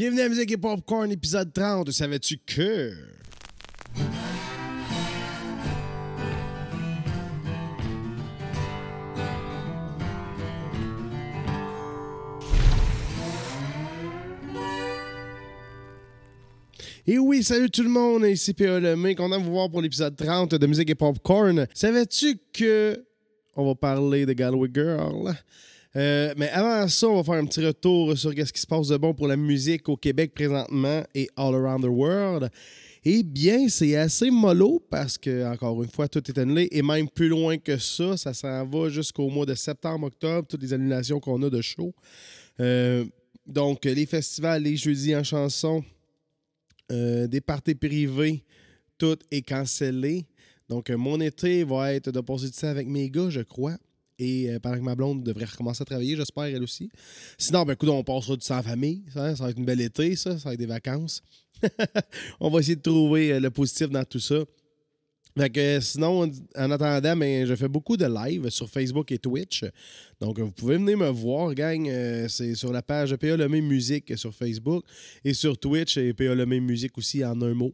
Bienvenue à Musique et Popcorn, épisode 30. Savais-tu que? Et oui, salut tout le monde, ici P.A. Lemay, content de vous voir pour l'épisode 30 de Musique et Popcorn. Savais-tu que? On va parler de Galway Girl? Euh, mais avant ça, on va faire un petit retour sur ce qui se passe de bon pour la musique au Québec présentement et all around the world. Eh bien, c'est assez mollo parce que, encore une fois, tout est annulé et même plus loin que ça, ça s'en va jusqu'au mois de septembre-octobre, toutes les annulations qu'on a de show. Euh, donc, les festivals, les jeudis en chanson, euh, des parties privées, tout est cancellé. Donc, mon été va être de passer du temps avec mes gars, je crois. Et pendant que ma blonde devrait recommencer à travailler, j'espère, elle aussi. Sinon, ben, écoute, on passera du temps en famille. Ça, va être une belle été, ça. Ça va être des vacances. on va essayer de trouver le positif dans tout ça. Fait que, sinon, en attendant, ben, je fais beaucoup de live sur Facebook et Twitch. Donc, vous pouvez venir me voir, gang. c'est sur la page PA Lemay Musique sur Facebook et sur Twitch et PA Lemay Musique aussi en un mot.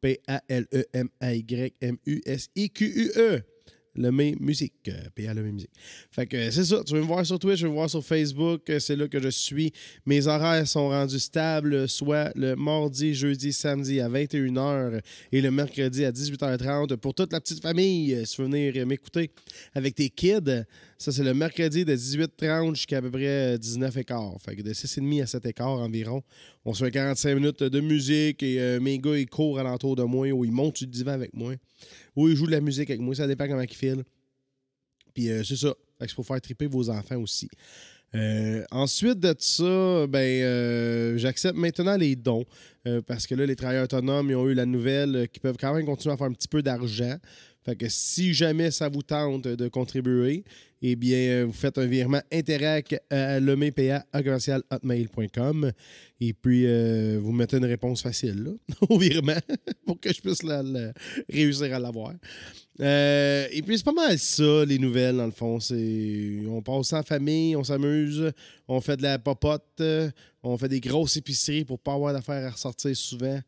P-A-L-E-M-A-Y-M-U-S-I-Q-U-E. Le May Musique. PA Le Musique. Fait que c'est ça. Tu veux me voir sur Twitch, tu veux me voir sur Facebook. C'est là que je suis. Mes horaires sont rendus stables, soit le mardi, jeudi, samedi à 21h et le mercredi à 18h30 pour toute la petite famille. Si tu veux venir m'écouter avec tes kids, ça c'est le mercredi de 18h30 jusqu'à à peu près 19h15. Fait que de 6h30 à 7h15 environ. On se fait 45 minutes de musique et mes gars ils courent alentour de moi ou ils montent sur le divan avec moi ou ils jouent de la musique avec moi. Ça dépend comment ils filent. Puis euh, c'est ça. Fait que pour faire triper vos enfants aussi. Euh, ensuite de ça, ben, euh, j'accepte maintenant les dons parce que là, les travailleurs autonomes ils ont eu la nouvelle qu'ils peuvent quand même continuer à faire un petit peu d'argent. Fait que si jamais ça vous tente de contribuer, eh bien, vous faites un virement Interac à et puis vous mettez une réponse facile au virement pour que je puisse réussir à l'avoir. et puis, c'est pas mal ça, les nouvelles, dans le fond. On passe en famille, on s'amuse, on fait de la popote, on fait des grosses épiceries pour pas avoir d'affaires à ressortir souvent.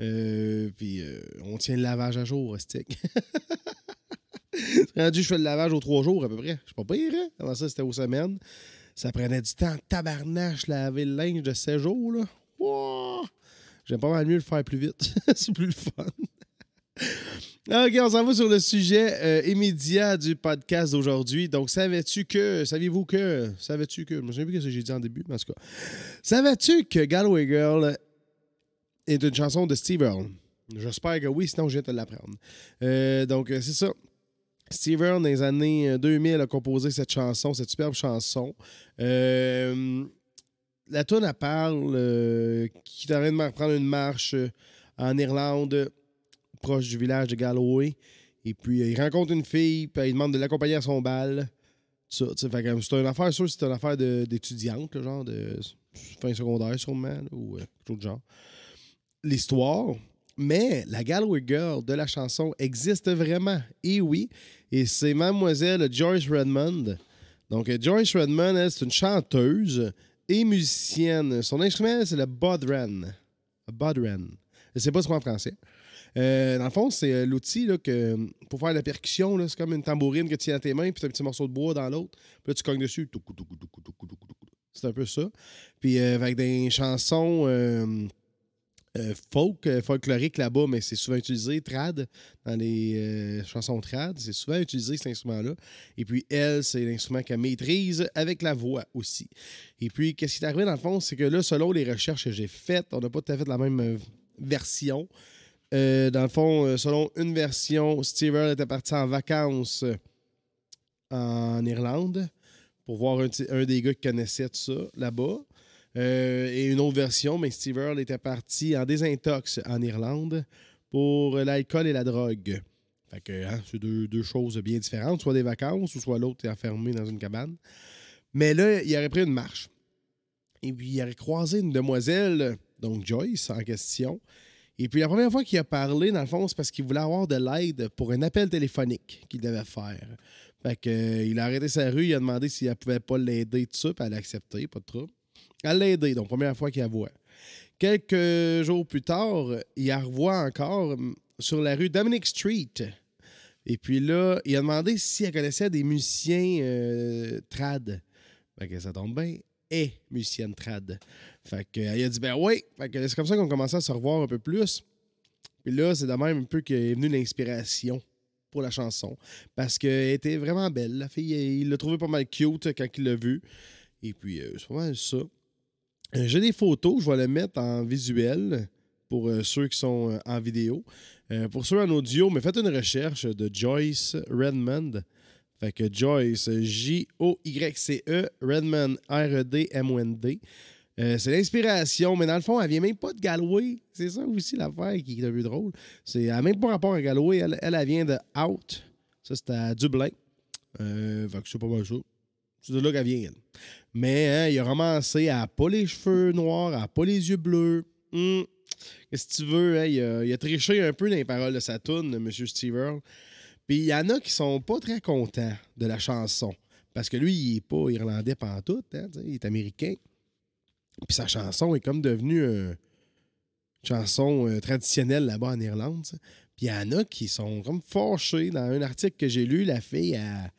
Euh, puis euh, on tient le lavage à jour, stick. rendu, je fais le lavage aux trois jours à peu près. Je suis pas pire, hein? Avant ça, c'était aux semaines. Ça prenait du temps tabarnache laver le linge de 7 jours, là. J'aime pas mal mieux le faire plus vite. C'est plus le fun. OK, on s'en va sur le sujet euh, immédiat du podcast d'aujourd'hui. Donc, savais-tu que, saviez-vous que, savais-tu que, je me souviens plus ce que j'ai dit en début, mais en tout cas, savais-tu que Galway Girl est une chanson de Steve Earle. J'espère que oui, sinon je viens de l'apprendre. Euh, donc, c'est ça. Steve Earle, dans les années 2000, a composé cette chanson, cette superbe chanson. Euh, la tune elle parle euh, en train de prendre une marche en Irlande, proche du village de Galway. Et puis, il rencontre une fille, puis il demande de l'accompagner à son bal. C'est une affaire, sûr, c'est une affaire d'étudiante, genre de fin secondaire, sûrement, ou quelque chose de genre l'histoire, mais la Galway Girl de la chanson existe vraiment. Et oui, et c'est mademoiselle Joyce Redmond. Donc, Joyce Redmond, c'est une chanteuse et musicienne. Son instrument, c'est le bodhran. Bodhran. Je sais pas ce qu'on en français. Euh, dans le fond, c'est euh, l'outil que, pour faire la percussion. C'est comme une tambourine que tu tiens à tes mains, puis tu un petit morceau de bois dans l'autre. Puis tu cognes dessus. C'est un peu ça. Puis euh, avec des chansons folk, euh, folklorique là-bas, mais c'est souvent utilisé, trad, dans les euh, chansons trad. C'est souvent utilisé cet instrument-là. Et puis, elle, c'est l'instrument qu'elle maîtrise avec la voix aussi. Et puis, qu'est-ce qui est arrivé dans le fond, c'est que là, selon les recherches que j'ai faites, on n'a pas tout à fait la même version. dans le fond, selon une version, Steve était parti en vacances en Irlande pour voir un, un des gars qui connaissait tout ça là-bas. Euh, et une autre version, mais Steve Earle était parti en désintox en Irlande pour l'alcool et la drogue. Fait que hein, c'est deux, choses bien différentes, soit des vacances ou soit l'autre est enfermé dans une cabane. Mais là, il aurait pris une marche. Et puis, il aurait croisé une demoiselle, donc Joyce, en question. Et puis, la première fois qu'il a parlé, dans le fond, c'est parce qu'il voulait avoir de l'aide pour un appel téléphonique qu'il devait faire. Fait que, euh, il a arrêté sa rue, il a demandé si elle pouvait pas l'aider, tout ça, puis elle a accepté, pas de trouble. Elle l'a aidé, donc première fois qu'il la voit. Quelques jours plus tard, il la revoit encore hum, sur la rue Dominic Street. Et puis là, il a demandé si elle connaissait des musiciens euh, trad. Fait que ça tombe bien. Et musicienne trad. Fait que, elle a dit ben oui. C'est comme ça qu'on commençait à se revoir un peu plus. Puis là, c'est de même un peu qu'est venue l'inspiration pour la chanson. Parce qu'elle était vraiment belle. La fille, il l'a trouvé pas mal cute quand il l'a vue. Et puis, euh, c'est pas mal ça. Euh, J'ai des photos, je vais les mettre en visuel pour euh, ceux qui sont euh, en vidéo. Pour ceux en audio, mais faites une recherche de Joyce Redmond. Fait que Joyce, J-O-Y-C-E, Redmond, R-E-D-M-O-N-D. C'est l'inspiration, mais dans le fond, elle vient même pas de Galway. C'est ça aussi l'affaire qui est un peu drôle. C'est, elle n'a même pas rapport à Galway. Elle, vient de Out. Ça, c'est à Dublin. Fait que c'est pas mal. C'est de là qu'elle vient. Mais hein, il a elle n'a pas les cheveux noirs, n'a pas les yeux bleus. Hum. Qu'est-ce que tu veux? hein, il, a, triché un peu dans les paroles de sa tune, M. Steve. Puis il y en a qui sont pas très contents de la chanson. Parce que lui, il est pas irlandais pantoute, hein, il est américain. Puis sa chanson est comme devenue euh, une chanson euh, traditionnelle là-bas en Irlande. Puis il y en a qui sont comme fâchés. Dans un article que j'ai lu, la fille a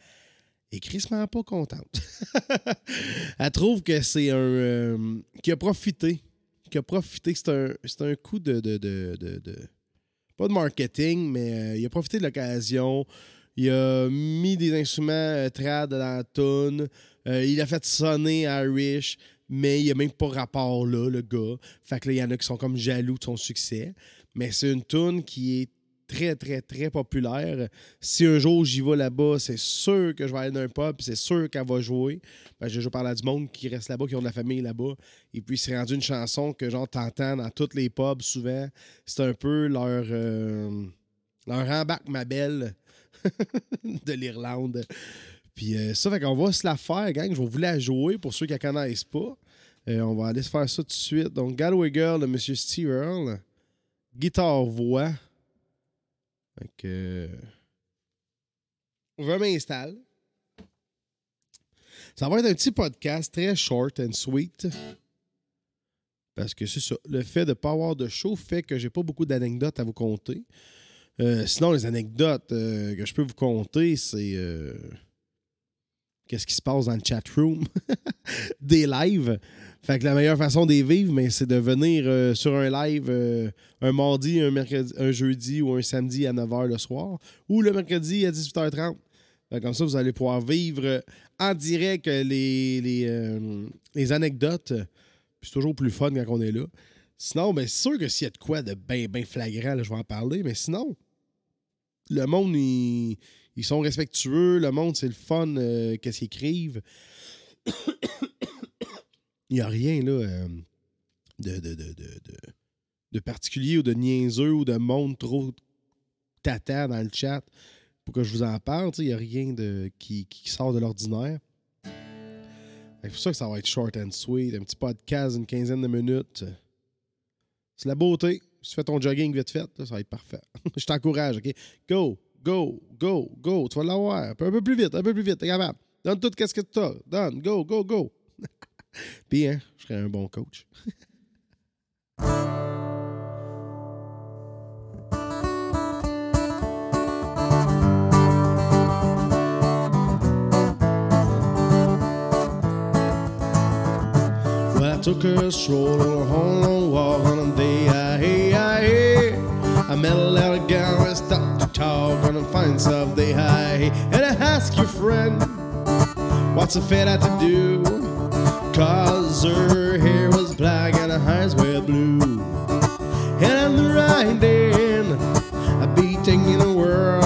est crissement pas contente. elle trouve que c'est un. euh, qui a profité. Qui a profité. C'est un, un coup de, de, de, de- Pas de marketing, mais euh, il a profité de l'occasion. Il a mis des instruments euh, trad dans la tune. Euh, il a fait sonner Irish, mais il n'y a même pas rapport là, le gars. Fait que là, il y en a qui sont comme jaloux de son succès. Mais c'est une tune qui est très, très, très populaire. Si un jour j'y vais là-bas, c'est sûr que je vais aller dans un pub, c'est sûr qu'elle va jouer. Ben, j'ai déjà parlé à du monde qui reste là-bas, qui ont de la famille là-bas. Et puis, c'est rendu une chanson que, genre, t'entends dans tous les pubs souvent. C'est un peu leur. euh, leur rembarque, ma belle, de l'Irlande. Puis, euh, ça, fait qu'on va se la faire, gang. Je vais vous la jouer pour ceux qui la connaissent pas. Euh, on va aller se faire ça tout de suite. Donc, Galway Girl de M. Steve Earle. Guitare-voix. Fait que. euh, Je m'installe. Ça va être un petit podcast très short and sweet. Parce que c'est ça. Le fait de ne pas avoir de show fait que j'ai pas beaucoup d'anecdotes à vous conter. Euh, sinon, les anecdotes euh, que je peux vous conter, c'est. Qu'est-ce qui se passe dans le chat room? des lives. Fait que la meilleure façon les vivre, mais c'est de venir euh, sur un live euh, un mardi, un mercredi, un jeudi ou un samedi à 9h le soir, ou le mercredi à 18h30. Fait que comme ça, vous allez pouvoir vivre en direct les, les, euh, les anecdotes. C'est toujours plus fun quand on est là. Sinon, ben, c'est sûr que s'il y a de quoi de bien, bien flagrant, là, je vais en parler, mais sinon, le monde, ils, ils sont respectueux. Le monde, c'est le fun, euh, qu'est-ce qu'ils écrivent. Il n'y a rien, là, euh, de, de, de, de, particulier ou de niaiseux ou de monde trop tata dans le chat pour que je vous en parle. Il n'y a rien de, qui, sort de l'ordinaire. C'est pour ça que ça va être short and sweet. Un petit podcast d'une quinzaine de minutes. C'est la beauté. Si tu fais ton jogging vite fait, ça va être parfait. je t'encourage, OK? Go, go, go, go. Tu vas l'avoir. Un peu, plus vite, un peu plus vite. T'es capable. Donne tout ce que tu as. Donne. Go, go, go. Puis, hein, je serais un bon coach. I took a stroll on a long walk on a day. I hey, I. I met a little girl talk on a fine Sunday. I. And I asked your friend, what's a had to do? Cause her hair was black and her eyes were blue. And I'm riding, a be taking the world.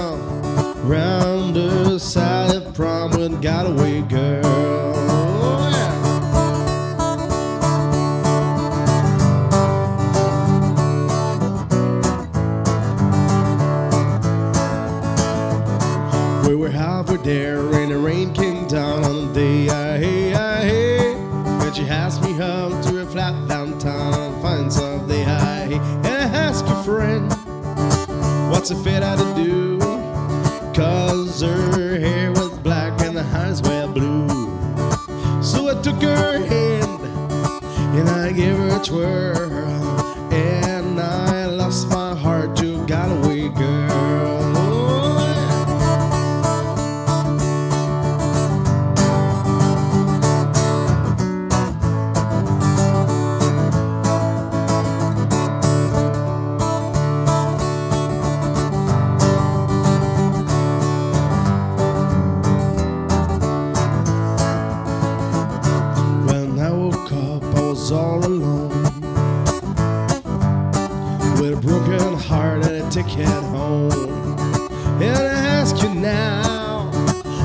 Me how to a flat downtown find something high. And ask a friend, what's a fit how to do? Cause her hair was black and her eyes were blue. So I took her hand and I gave her a twirl, ticket home. And I ask you now,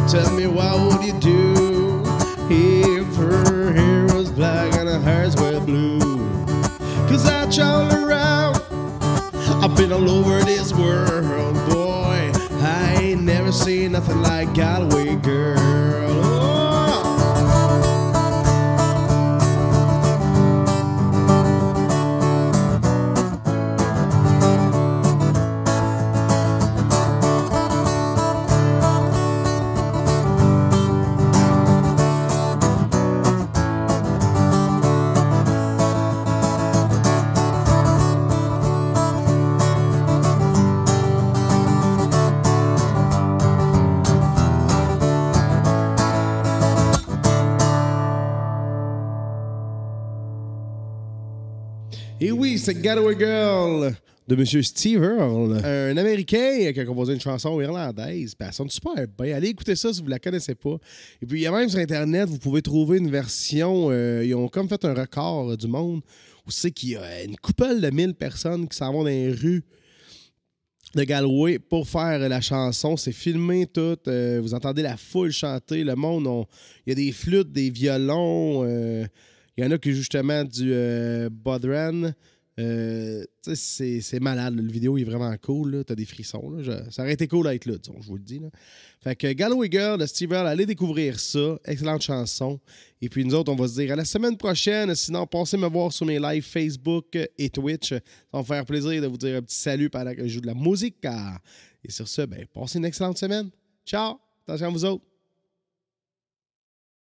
tell me what would you do if her hair was black and her hairs were blue? Cause I travel around, I've been all over this world, boy. I ain't never seen nothing like Galway girl. C'est Galway Girl de M. Steve Earle, un Américain qui a composé une chanson irlandaise. Puis elle sonne super bien. Allez écouter ça si vous la connaissez pas. Et puis, il y a même sur Internet, vous pouvez trouver une version. euh, ils ont comme fait un record euh, du monde où c'est qu'il y a une couple de mille personnes qui s'en vont dans les rues de Galway pour faire la chanson. C'est filmé tout. euh, vous entendez la foule chanter. Le monde, on- il y a des flûtes, des violons. il y en a qui jouent justement du Bodhran. Euh, tu c'est, malade. là. Le vidéo est vraiment cool. là. T'as des frissons. ça aurait été cool d'être là, je vous le dis. Fait que Galway Girl de Steve Earle, allez découvrir ça. Excellente chanson. Et puis nous autres, on va se dire à la semaine prochaine. Sinon, pensez me voir sur mes lives Facebook et Twitch. Ça va me faire plaisir de vous dire un petit salut pendant que je joue de la musique. Et sur ce, ben, passez une excellente semaine. Ciao. Attention à vous autres.